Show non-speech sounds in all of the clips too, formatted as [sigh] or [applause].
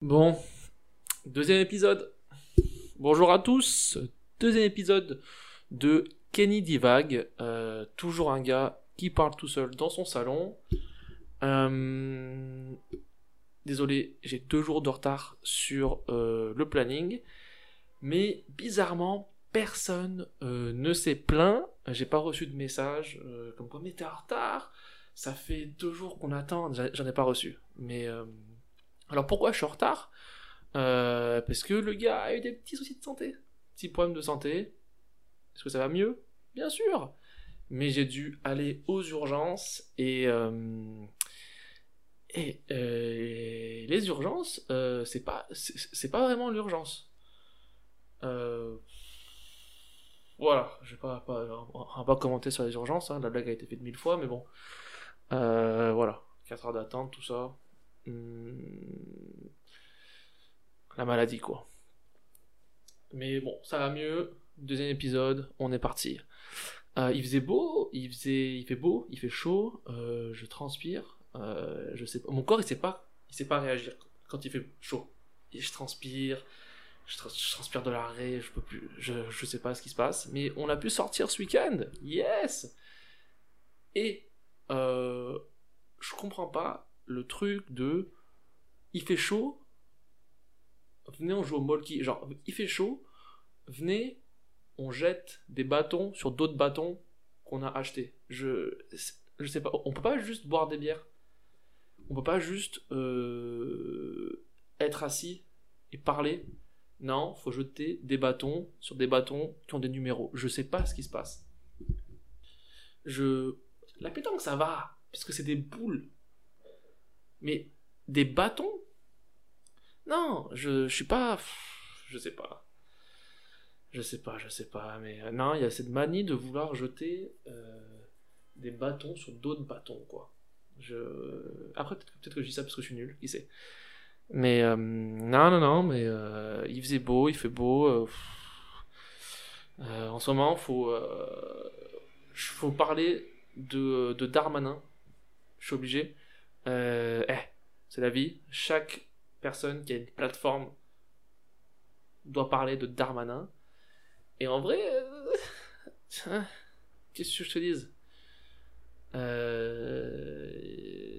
Bon, deuxième épisode. Bonjour à tous. Deuxième épisode de Kenny Divag. Euh, toujours un gars qui parle tout seul dans son salon. Euh, désolé, j'ai deux jours de retard sur euh, le planning. Mais bizarrement, personne ne s'est plaint. J'ai pas reçu de message comme quoi, mais t'es en retard. Ça fait deux jours qu'on attend. J'en ai pas reçu. Mais alors pourquoi je suis en retard? Euh, Parce que le gars a eu des petits soucis de santé, petits problèmes de santé. Est-ce que ça va mieux? Bien sûr. Mais j'ai dû aller aux urgences et euh, et euh, les urgences, c'est pas vraiment l'urgence. voilà, je vais pas, pas, va pas commenter sur les urgences, hein, la blague a été faite mille fois, mais bon. voilà, 4 heures d'attente, tout ça. Hmm. la maladie, quoi. Mais bon, ça va mieux. Deuxième épisode, on est parti. Euh, il faisait beau, il faisait, il fait beau, il fait chaud. Euh, je transpire. Euh, je sais pas, mon corps il sait pas, il sait pas réagir quand il fait chaud. Je transpire, je, transpire de l'arrêt, je peux plus, je, je sais pas ce qui se passe. Mais on a pu sortir ce week-end, yes. Et je comprends pas le truc de il fait chaud, venez on joue au molki. Genre, il fait chaud, venez, on jette des bâtons sur d'autres bâtons qu'on a achetés. Je, je sais pas, on peut pas juste boire des bières. On peut pas juste euh, être assis et parler. Non, faut jeter des bâtons sur des bâtons qui ont des numéros. Je sais pas ce qui se passe. Je. La pétanque, ça va, parce que c'est des boules. Mais des bâtons? Non, je, je suis pas. Je sais pas. Je sais pas, je sais pas. Mais euh, non, il y a cette manie de vouloir jeter euh, des bâtons sur d'autres bâtons, quoi. Je... Après, peut-être que je dis ça parce que je suis nul, qui sait. Mais euh, non, non, non, mais il faisait beau, il fait beau. en ce moment, faut, faut parler de, de Darmanin. Je suis obligé. Euh, eh, c'est la vie. Chaque personne qui a une plateforme doit parler de Darmanin. Et en vrai, euh, [laughs] qu'est-ce que je te dise? Euh,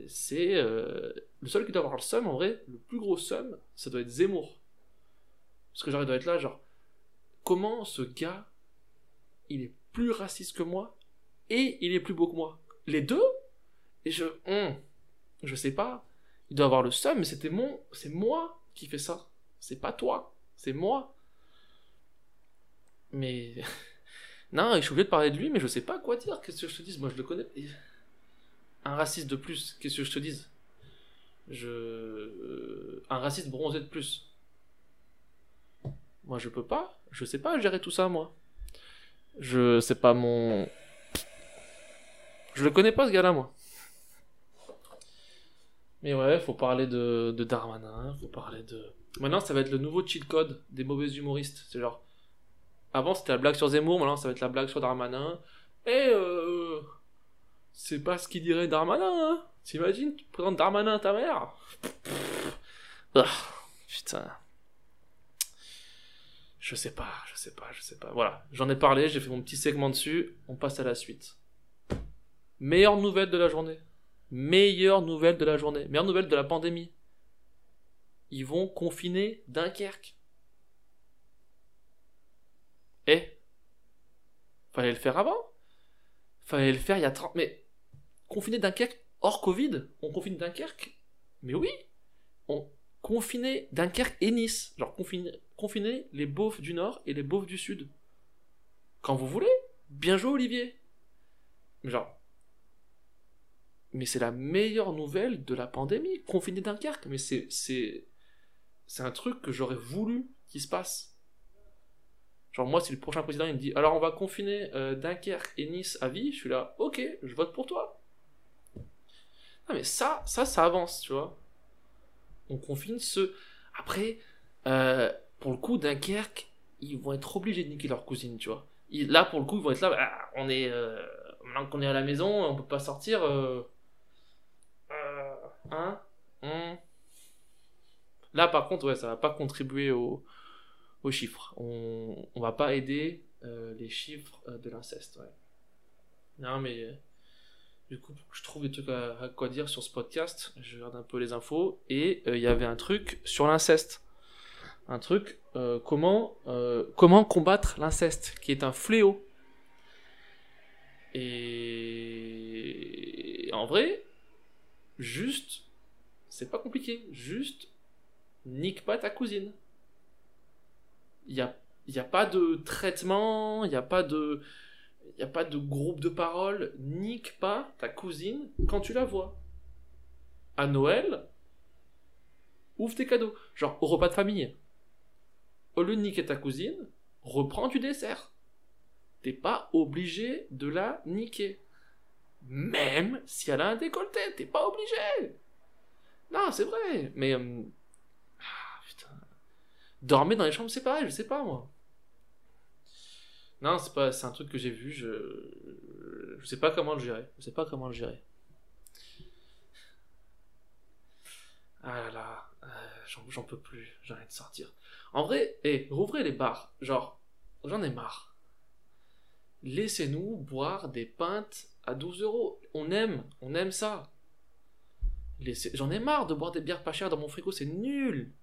C'est le seul qui doit avoir le seum, en vrai, le plus gros seum, ça doit être Zemmour. Parce que genre, il être là, genre, comment ce gars, il est plus raciste que moi et il est plus beau que moi? Les deux? Et je. Hum, je sais pas. Il doit avoir le seum, mais c'était mon, c'est moi qui fais ça. C'est pas toi, c'est moi. Mais [laughs] non, je suis obligé de parler de lui, mais je sais pas quoi dire. Qu'est-ce que je te dise? Moi, je le connais. Un raciste de plus. Qu'est-ce que je te dise? Je, un raciste bronzé de plus. Moi, je peux pas. Je sais pas gérer tout ça, moi. Je sais pas mon. Je le connais pas ce gars-là, moi. Mais ouais, faut parler de, Darmanin, faut parler de. Maintenant, ça va être le nouveau cheat code des mauvais humoristes. C'est genre. Avant, c'était la blague sur Zemmour, maintenant, ça va être la blague sur Darmanin. Et euh. C'est pas ce qu'il dirait Darmanin, hein T'imagines, tu présentes Darmanin à ta mère ah, Putain. Je sais pas, je sais pas, je sais pas. Voilà, j'en ai parlé, j'ai fait mon petit segment dessus, on passe à la suite. Meilleure nouvelle de la journée. Meilleure nouvelle de la journée, meilleure nouvelle de la pandémie. Ils vont confiner Dunkerque. Eh Fallait le faire avant Fallait le faire il y a 30... Mais confiner Dunkerque hors Covid On confine Dunkerque Mais oui On confinait Dunkerque et Nice. Genre confiner, confiner les beaufs du Nord et les beaufs du Sud. Quand vous voulez. Bien joué Olivier. Genre, mais c'est la meilleure nouvelle de la pandémie. Confiné Dunkerque, mais c'est c'est c'est un truc que j'aurais voulu qu'il se passe. Genre moi, si le prochain président il me dit alors on va confiner euh, Dunkerque et Nice à vie, je suis là, ok, je vote pour toi. Ah mais ça, ça, ça avance, tu vois. On confine ce. Après, euh, pour le coup, Dunkerque, ils vont être obligés de niquer leur cousine, tu vois. là, pour le coup, ils vont être là, bah, on est. Euh, maintenant qu'on est à la maison, on peut pas sortir. Là, par contre, ouais, ça va pas contribuer au, aux chiffres. On, on va pas aider euh, les chiffres euh, de l'inceste. Non, mais euh, du coup, je trouve des trucs à, à quoi dire sur ce podcast. Je regarde un peu les infos et il y avait un truc sur l'inceste. Un truc, comment combattre l'inceste, qui est un fléau. Et en vrai, juste, c'est pas compliqué. Juste, nique pas ta cousine. Il n'y a, a pas de traitement, il n'y a pas de. A pas de groupe de parole. Nique pas ta cousine quand tu la vois. À Noël, ouvre tes cadeaux. Genre, au repas de famille. Au lieu de niquer ta cousine, reprends du dessert. T'es pas obligé de la niquer. Même si elle a un décolleté, t'es pas obligé. Non, c'est vrai. Mais. euh, ah, putain. Dormir dans les chambres, pareil, je sais pas moi. Non, c'est pas, c'est un truc que j'ai vu, je, je sais pas comment le gérer. Je sais pas comment le gérer. Ah là là, euh, j'en, peux plus, j'ai envie de sortir. En vrai, rouvrez les bars, genre, j'en ai marre. Laissez-nous boire des pintes à 12 euros. On aime, on aime ça. J'en ai marre de boire des bières pas chères dans mon frigo, c'est nul.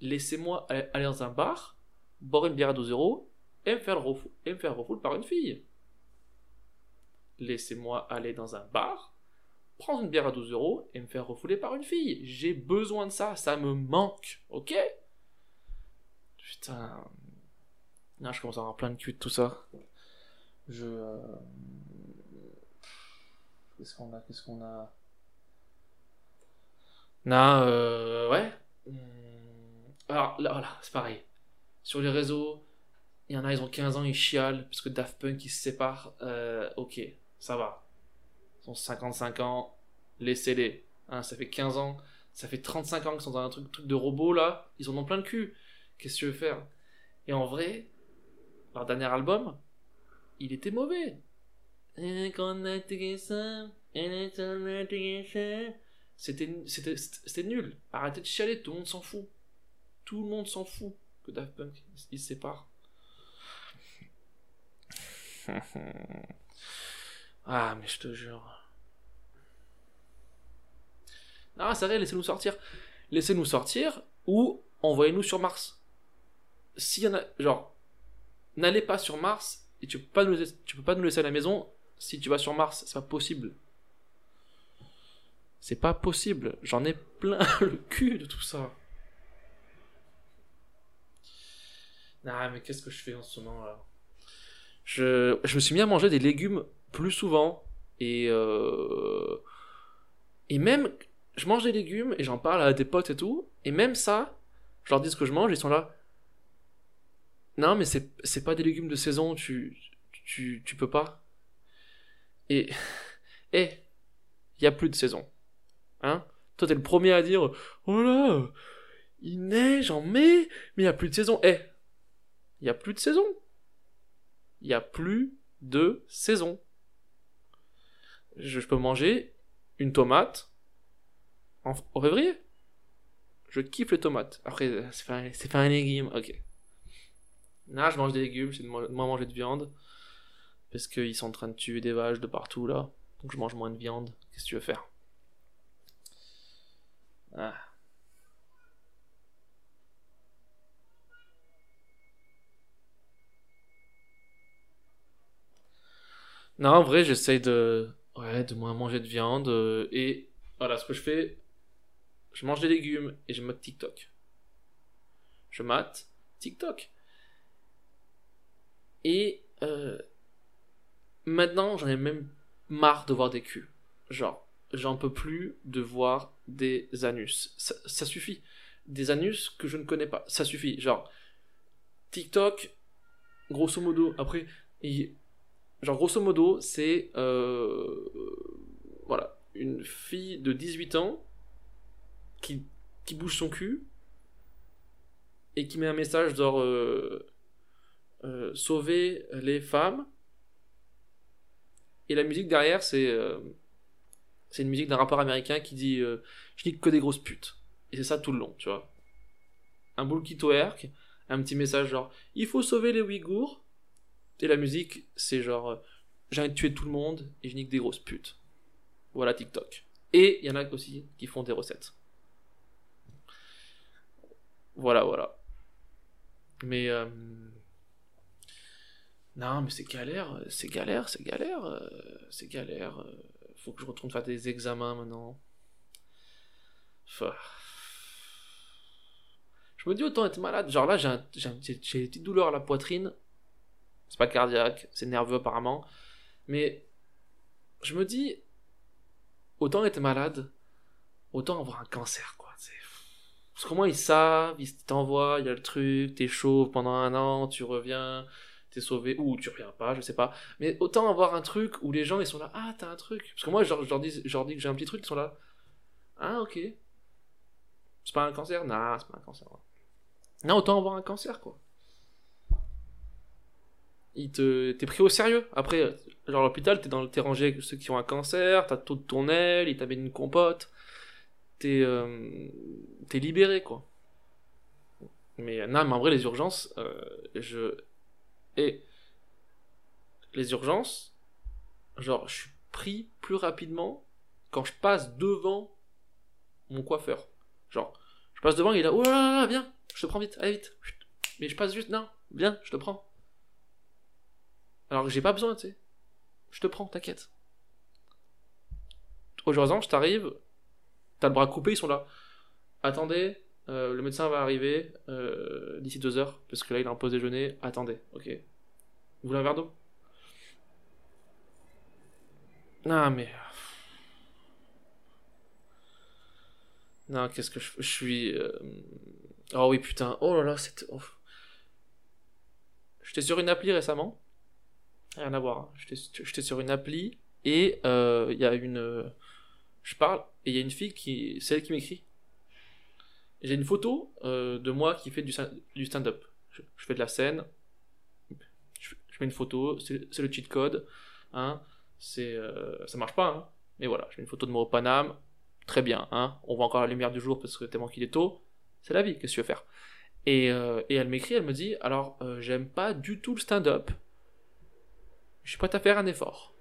Laissez-moi aller dans un bar, boire une bière à 12 euros et me faire refou- et me faire refouler par une fille. Laissez-moi aller dans un bar, prendre une bière à 12 euros et me faire refouler par une fille. J'ai besoin de ça, ça me manque, ok? Putain. Non, je commence à avoir plein de cul de tout ça. Je. euh, Qu'est-ce qu'on a Qu'est-ce qu'on a? Non, euh, ouais. Hum, Alors là, voilà, c'est pareil. Sur les réseaux, il y en a, ils ont 15 ans, ils chialent parce que Daft Punk ils se séparent. Euh, ok, ça va. Ils ont 55 ans, laissez-les. Hein, ça fait 15 ans, ça fait 35 ans qu'ils sont dans un truc, truc de robot là, ils en ont plein le cul. Qu'est-ce que tu veux faire? Et en vrai, leur dernier album, il était mauvais. C'était nul. Arrêtez de chialer, tout le monde s'en fout. Tout le monde s'en fout que Daft Punk ils se séparent. [laughs] ah mais je te jure. Non, c'est vrai, laissez-nous sortir. Laissez-nous sortir ou envoyez-nous sur Mars. S'il y en a, genre, n'allez pas sur Mars et tu peux pas nous peux pas nous laisser à la maison si tu vas sur Mars, c'est pas possible. C'est pas possible. J'en ai plein [laughs] le cul de tout ça. Ah, mais qu'est-ce que je fais en ce moment là? Je, je me suis mis à manger des légumes plus souvent et euh, et même je mange des légumes et j'en parle à des potes et tout et même ça je leur dis ce que je mange ils sont là non mais c'est pas des légumes de saison tu tu tu peux pas. Et [laughs] et il y a plus de saison. Hein? Toi t'es le premier à dire oh là il neige en mai mais il y a plus de saison eh il y a plus de saison. Il y a plus de saison. Je, peux manger une tomate en, février. Je kiffe les tomates. Après c'est pas, un- c'est pas un légume. Ok non je mange des légumes c'est de mo- moins manger de viande parce qu'ils sont en train de tuer des vaches de partout là donc je mange moins de viande qu'est-ce que tu veux faire? Ah. Non, en vrai, j'essaye de, ouais, de moins manger de viande. euh, et voilà, ce que je fais, je mange des légumes et je mate TikTok. Je mate TikTok. Et euh, maintenant, j'en ai même marre de voir des culs. Genre, j'en peux plus de voir des anus. Ça, suffit. Des anus que je ne connais pas. Ça suffit. Genre, TikTok, grosso modo, après, genre, grosso modo, c'est. euh, voilà. Une fille de 18 ans qui, qui bouge son cul et qui met un message genre. euh, euh, sauver les femmes. Et la musique derrière, c'est. euh, c'est une musique d'un rappeur américain qui dit euh, Je nique que des grosses putes. Et c'est ça tout le long, tu vois. Un bullkit work, un petit message genre il faut sauver les Ouïghours. Et la musique, c'est genre j'ai envie de tuer tout le monde et je nique des grosses putes. Voilà TikTok. Et il y en a aussi qui font des recettes. Voilà, voilà. Mais non, mais c'est galère, c'est galère, c'est galère, euh, c'est galère. euh, Faut que je retourne faire des examens maintenant. Je me dis autant être malade. Genre là, j'ai des petites douleurs à la poitrine. C'est pas cardiaque, c'est nerveux apparemment. Mais je me dis, autant être malade, autant avoir un cancer, quoi. Parce qu'au moins ils savent, ils t'envoient, il y a le truc, t'es chauve pendant un an, tu reviens, t'es sauvé, ou tu reviens pas, je sais pas. Mais autant avoir un truc où les gens ils sont là, ah t'as un truc. Parce que moi je leur, dis, je leur dis que j'ai un petit truc, ils sont là, ah ok. C'est pas un cancer? Non, c'est pas un cancer. Non, autant avoir un cancer quoi. Il te, t'es pris au sérieux. Après, genre l'hôpital, t'es dans le, rangé avec ceux qui ont un cancer, t'as tout de ton aile, ils t'amènent une compote, t'es, euh, t'es libéré quoi. Mais non, mais en vrai, les urgences, euh, je. Et. Les urgences, genre, je suis pris plus rapidement quand je passe devant mon coiffeur. Genre, je passe devant, il est là, oh viens, je te prends vite, allez vite. Mais je passe juste, non, viens, je te prends. Alors que j'ai pas besoin, tu sais. Je te prends, t'inquiète. Aux urgences, t'arrives, t'as le bras coupé, ils sont là. Attendez, euh, le médecin va arriver euh, d'ici deux heures, parce que là il a un pause déjeuner. Attendez, ok. Vous voulez un verre d'eau? Non, mais. Non, qu'est-ce que je, je suis. euh, Oh oui, putain. Oh là là, c'est. oh. J'étais sur une appli récemment. Rien à voir. hein. J'étais sur une appli et euh, il y a une. euh, Je parle et il y a une fille qui. C'est elle qui m'écrit. J'ai une photo euh, de moi qui fait du, sta- du stand-up. Je, fais de la scène. Je, mets une photo. C'est le cheat code. Hein. C'est, euh, ça marche pas. Hein. Mais voilà, je mets une photo de moi au Paname. Très bien. Hein. On voit encore la lumière du jour parce que tellement qu'il est tôt. C'est la vie. Qu'est-ce que tu veux faire? Et, euh, elle m'écrit, elle me dit Alors, euh, j'aime pas du tout le stand-up. Je suis prête à faire un effort.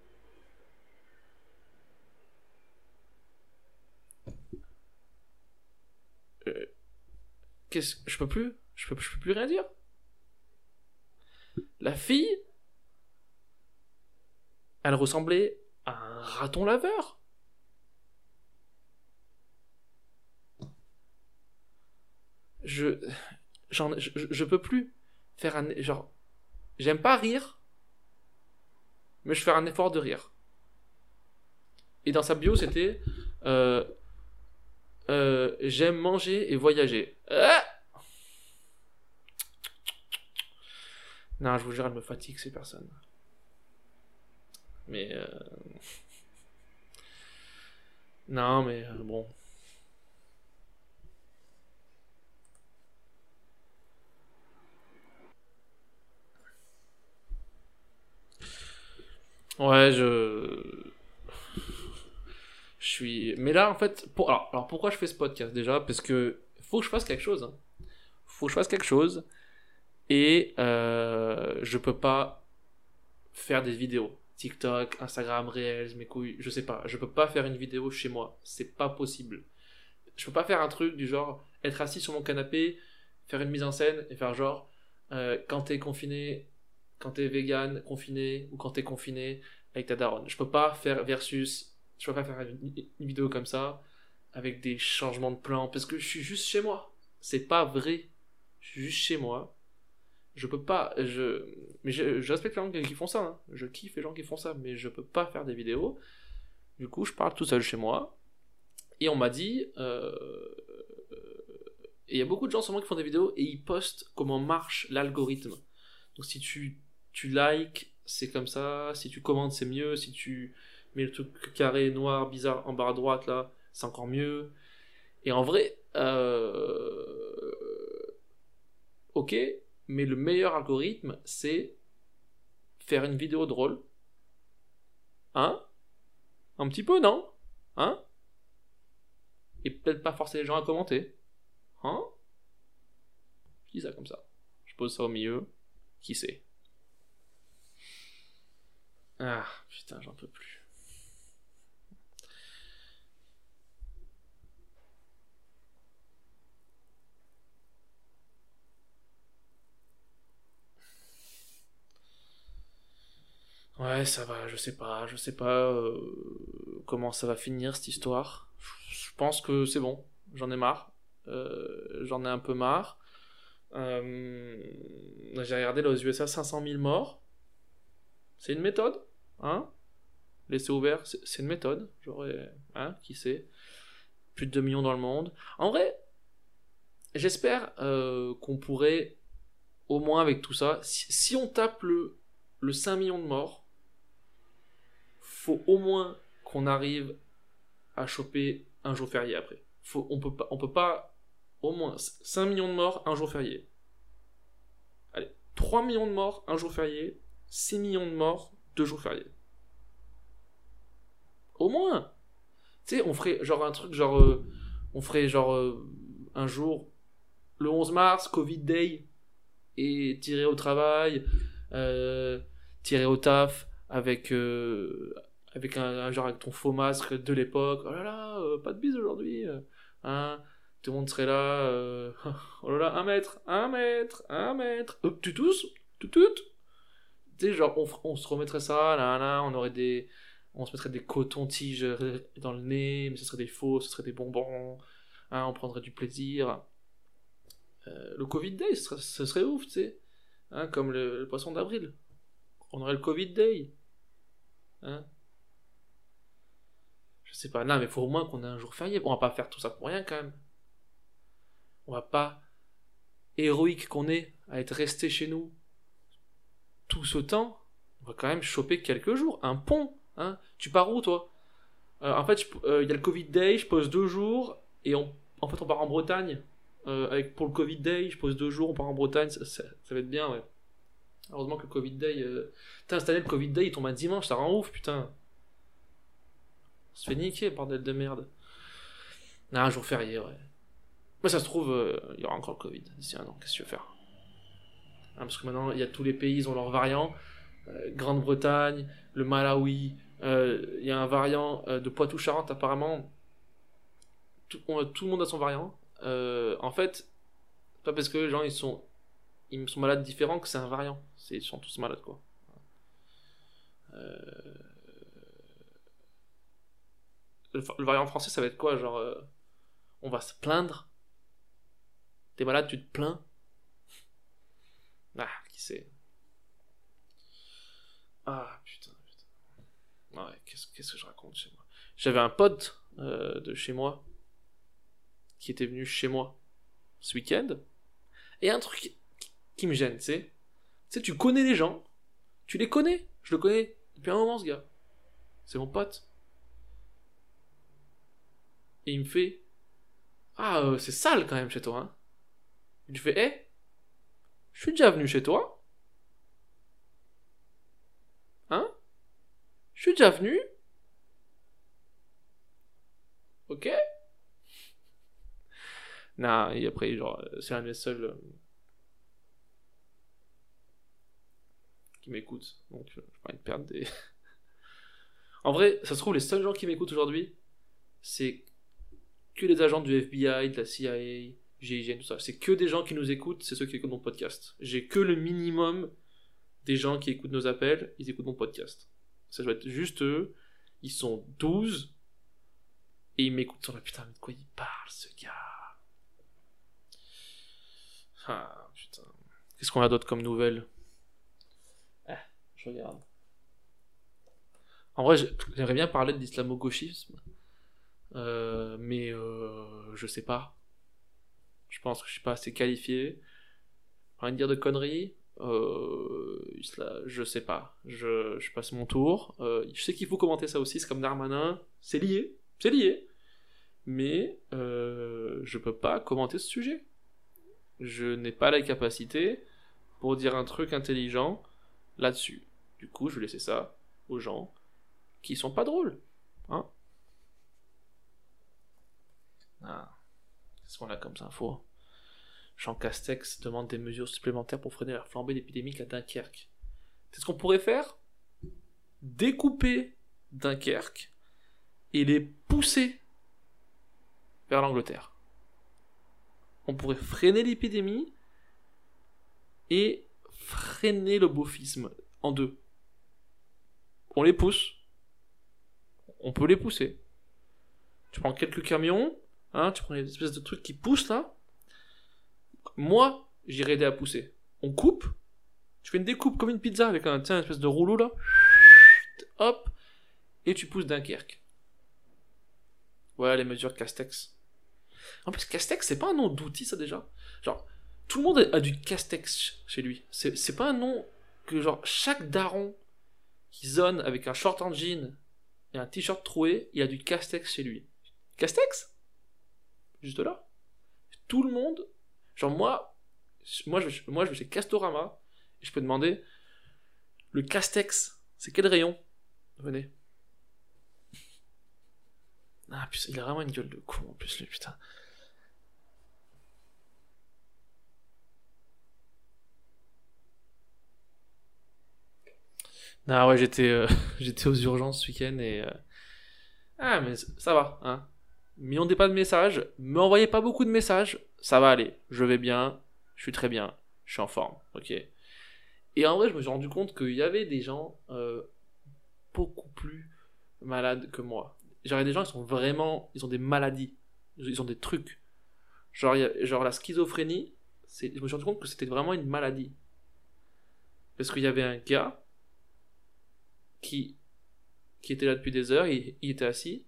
Euh, Je peux plus peux, plus rien dire. La fille, elle ressemblait à un raton laveur. Je, j'en, je, je- je peux plus faire un, genre, j'aime pas rire, mais je fais un effort de rire. Et dans sa bio, c'était, euh, euh, j'aime manger et voyager. Ah non, je vous jure, elle me fatigue ces personnes. Mais euh, non, mais euh, bon. Ouais, je je suis. Mais là, en fait, alors pourquoi je fais ce podcast déjà? Parce que faut que je fasse quelque chose. hein. Faut que je fasse quelque chose. Et euh, je peux pas faire des vidéos. TikTok, Instagram, Reels, mes couilles, je sais pas. Je peux pas faire une vidéo chez moi. C'est pas possible. Je peux pas faire un truc du genre être assis sur mon canapé, faire une mise en scène et faire genre euh, quand t'es confiné, quand t'es vegan, confiné, ou quand t'es confiné avec ta daronne. Je peux pas faire versus, je peux pas faire une, une vidéo comme ça avec des changements de plan parce que je suis juste chez moi. C'est pas vrai. Je suis juste chez moi. Je peux pas, je, mais je, respecte les gens qui font ça. hein. Je kiffe les gens qui font ça, mais je peux pas faire des vidéos. Du coup, je parle tout seul chez moi. Et on m'a dit, euh, et il y a beaucoup de gens sûrement qui font des vidéos et ils postent comment marche l'algorithme. Donc si tu, tu likes, c'est comme ça. Si tu commentes, c'est mieux. Si tu mets le truc carré, noir, bizarre en barre à droite, là, c'est encore mieux. Et en vrai, euh, ok, mais le meilleur algorithme, c'est faire une vidéo drôle. Hein? Un petit peu, non? Hein? Et peut-être pas forcer les gens à commenter. Hein? Je dis ça comme ça. Je pose ça au milieu. Qui sait? Ah, putain, j'en peux plus. Ouais, ça va, je sais pas, je sais pas euh, comment ça va finir cette histoire. Je pense que c'est bon, j'en ai marre. Euh, j'en ai un peu marre. Euh, j'ai regardé là aux USA 500 000 morts. C'est une méthode, hein Laisser ouvert, c'est une méthode. J'aurais, hein, qui sait Plus de 2 millions dans le monde. En vrai, j'espère qu'on pourrait, au moins avec tout ça, si, on tape le, le 5 millions de morts, faut au moins qu'on arrive à choper un jour férié après. On peut pas, peut pas au moins 5 millions de morts, un jour férié. Allez, 3 millions de morts, un jour férié. 6 millions de morts, deux jours fériés. Au moins. Tu sais, on ferait genre un truc genre, euh, on ferait genre euh, un jour le 11 mars, Covid Day, et tirer au travail, euh, tirer au taf avec avec un, genre avec ton faux masque de l'époque. Oh là là, euh, pas de bise aujourd'hui. Euh, hein Tout le monde serait là. Euh, [laughs] oh là là, un mètre, un mètre, un mètre. tu tous Tu sais, genre, on, on, se remettrait ça, là, là, on aurait des. On se mettrait des cotons-tiges dans le nez, mais ce serait des faux, ce serait des bonbons. Hein, on prendrait du plaisir. le Covid Day, ce serait, ce serait ouf, tu sais. Hein, comme le, le poisson d'avril. On aurait le Covid Day. Hein je sais pas, non, mais faut au moins qu'on ait un jour férié. On va pas faire tout ça pour rien quand même. On va pas, héroïque qu'on est, à être resté chez nous tout ce temps, on va quand même choper quelques jours. Un pont, hein. Tu pars où toi? Euh, En fait, euh, il y a le Covid Day, je pose deux jours, et on, en fait, on part en Bretagne. Euh, avec, pour le Covid Day, je pose deux jours, on part en Bretagne, ça, va être bien, ouais. Heureusement que le Covid Day. Cette année, le Covid Day, il tombe un dimanche, ça rend ouf, putain. On se fait niquer, bordel de merde. un jour férié, ouais. Mais ça se trouve, euh, il y aura encore le Covid d'ici un an. Qu'est-ce que tu veux faire? Hein, Parce que maintenant, il y a tous les pays, ils ont leurs variants. Euh, Grande-Bretagne, le Malawi, euh, il y a un variant de Poitou-Charentes apparemment. Tout, tout, le monde a son variant. en fait, pas parce que les gens ils sont, ils sont malades différents que c'est un variant. Ils sont tous malades quoi. Euh, le, variant français, ça va être quoi Genre, euh, on va se plaindre? T'es malade, tu te plains? Ah, qui sait? Ah, putain, putain. Ouais, qu'est-ce, que je raconte chez moi? J'avais un pote euh, de chez moi qui était venu chez moi ce week-end. Et un truc qui me gêne, tu sais. Tu sais, tu connais les gens, tu les connais. Je le connais depuis un moment, ce gars. C'est mon pote. Et il me fait Ah, euh, c'est sale quand même chez toi. Hein. Je fais Eh, je suis déjà venu chez toi. Hein? Je suis déjà venu. Ok Non, et après, genre, euh, c'est un des seuls euh, qui m'écoute. Donc, je vais pas perdre des. [laughs] en vrai, ça se trouve, les seuls gens qui m'écoutent aujourd'hui, c'est que les agents du FBI, de la CIA, GIGN, tout ça. C'est que des gens qui nous écoutent, c'est ceux qui écoutent mon podcast. J'ai que le minimum des gens qui écoutent nos appels, ils écoutent mon podcast. Ça doit être juste eux. Ils sont 12 et ils m'écoutent la putain, mais de quoi il parle ce gars? Ah putain. Qu'est-ce qu'on a d'autre comme nouvelles Ah, je regarde. En vrai, j'aimerais bien parler de l'islamo-gauchisme. Euh, mais euh, je sais pas. Je pense que je suis pas assez qualifié. Rien de dire de conneries. Euh, je sais pas. Je, je passe mon tour. Je sais qu'il faut commenter ça aussi. C'est comme Darmanin. C'est lié. C'est lié. Mais je peux pas commenter ce sujet. Je n'ai pas la capacité pour dire un truc intelligent là-dessus. Du coup, je vais laisser ça aux gens qui sont pas drôles. Hein Qu'est-ce qu'on a comme info Jean Castex demande des mesures supplémentaires pour freiner la flambée épidémique à Dunkerque. C'est ce qu'on pourrait faire? Découper Dunkerque et les pousser vers l'Angleterre. On pourrait freiner l'épidémie et freiner le bofisme en deux. On les pousse. On peut les pousser. Tu prends quelques camions, hein, tu prends des espèces de trucs qui poussent là. Moi, j'irai aider à pousser. On coupe. Tu fais une découpe comme une pizza avec un, espèce de rouleau là. Hop. Et tu pousses Dunkerque. Voilà les mesures Castex. En plus, Castex, c'est pas un nom d'outil, ça déjà. Genre, tout le monde a du Castex chez lui. C'est pas un nom que, genre, chaque daron qui zone avec un short en jean et un t-shirt troué, il a du Castex chez lui. Castex? Juste là. Tout le monde. Genre, moi, moi, je, moi, je vais chez Castorama et je peux demander le Castex, c'est quel rayon? Venez. Ah, putain, il a vraiment une gueule de con en plus, lui, putain. Ah ouais, j'étais euh, [laughs] j'étais aux urgences ce week-end et. Euh, ah, mais ça va, hein. M'y pas de messages, m'envoyez pas beaucoup de messages, ça va aller. Je vais bien, je suis très bien, je suis en forme, ok. Et en vrai, je me suis rendu compte qu'il y avait des gens euh, beaucoup plus malades que moi. A des gens, ils sont vraiment. Ils ont des maladies. Ils ont des trucs. Genre, genre la schizophrénie, je me suis rendu compte que c'était vraiment une maladie. Parce qu'il y avait un gars qui, qui était là depuis des heures, il était assis,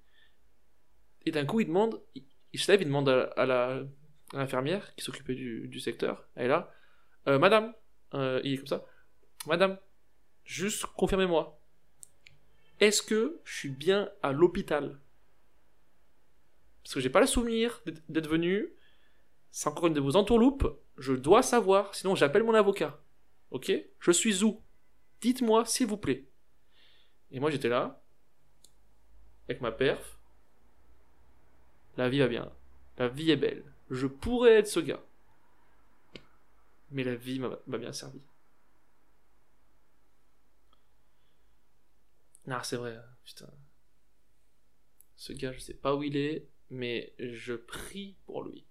et d'un coup il demande, il, se lève, il demande à, la l'infirmière qui s'occupait du, secteur, elle est là, euh, Madame, euh, il est comme ça, Madame, juste confirmez-moi, est-ce que je suis bien à l'hôpital? Parce que j'ai pas le souvenir d'être venu. C'est encore une de vos entourloupes. Je dois savoir, sinon j'appelle mon avocat. Ok? Je suis où? Dites-moi, s'il vous plaît. Et moi j'étais là, avec ma perf. La vie va bien. La vie est belle. Je pourrais être ce gars. Mais la vie m'a bien servi. Non, c'est vrai, putain. Ce gars, je sais pas où il est, mais je prie pour lui.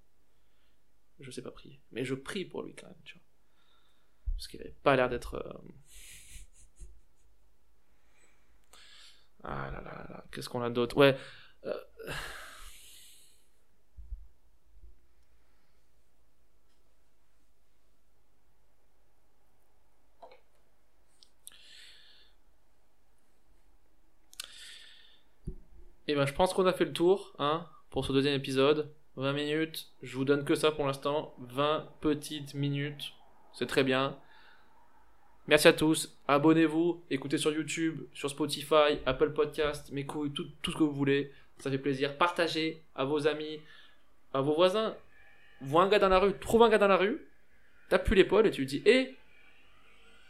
Je sais pas prier, mais je prie pour lui quand même, tu vois. Parce qu'il avait pas l'air d'être. Euh, ah là là là, qu'est-ce qu'on a d'autre? Ouais. Euh, Et ben, je pense qu'on a fait le tour, hein, pour ce deuxième épisode. 20 minutes, je vous donne que ça pour l'instant. 20 petites minutes, c'est très bien. Merci à tous, abonnez-vous, écoutez sur YouTube, sur Spotify, Apple Podcast, mes couilles, tout, tout ce que vous voulez. Ça fait plaisir. Partagez à vos amis, à vos voisins. Vois un gars dans la rue, trouve un gars dans la rue, tape plus l'épaule et tu lui dis Hé,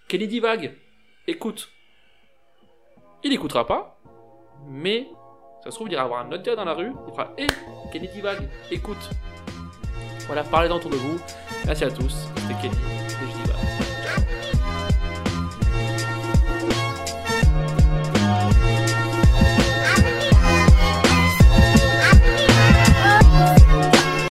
Kenny divague, écoute. Il écoutera pas, mais ça se trouve, il ira avoir un autre gars dans la rue, il fera Hé, hey, Kenny divague, écoute. Voilà, parlez-en autour de vous. Merci à tous, c'était Kenny,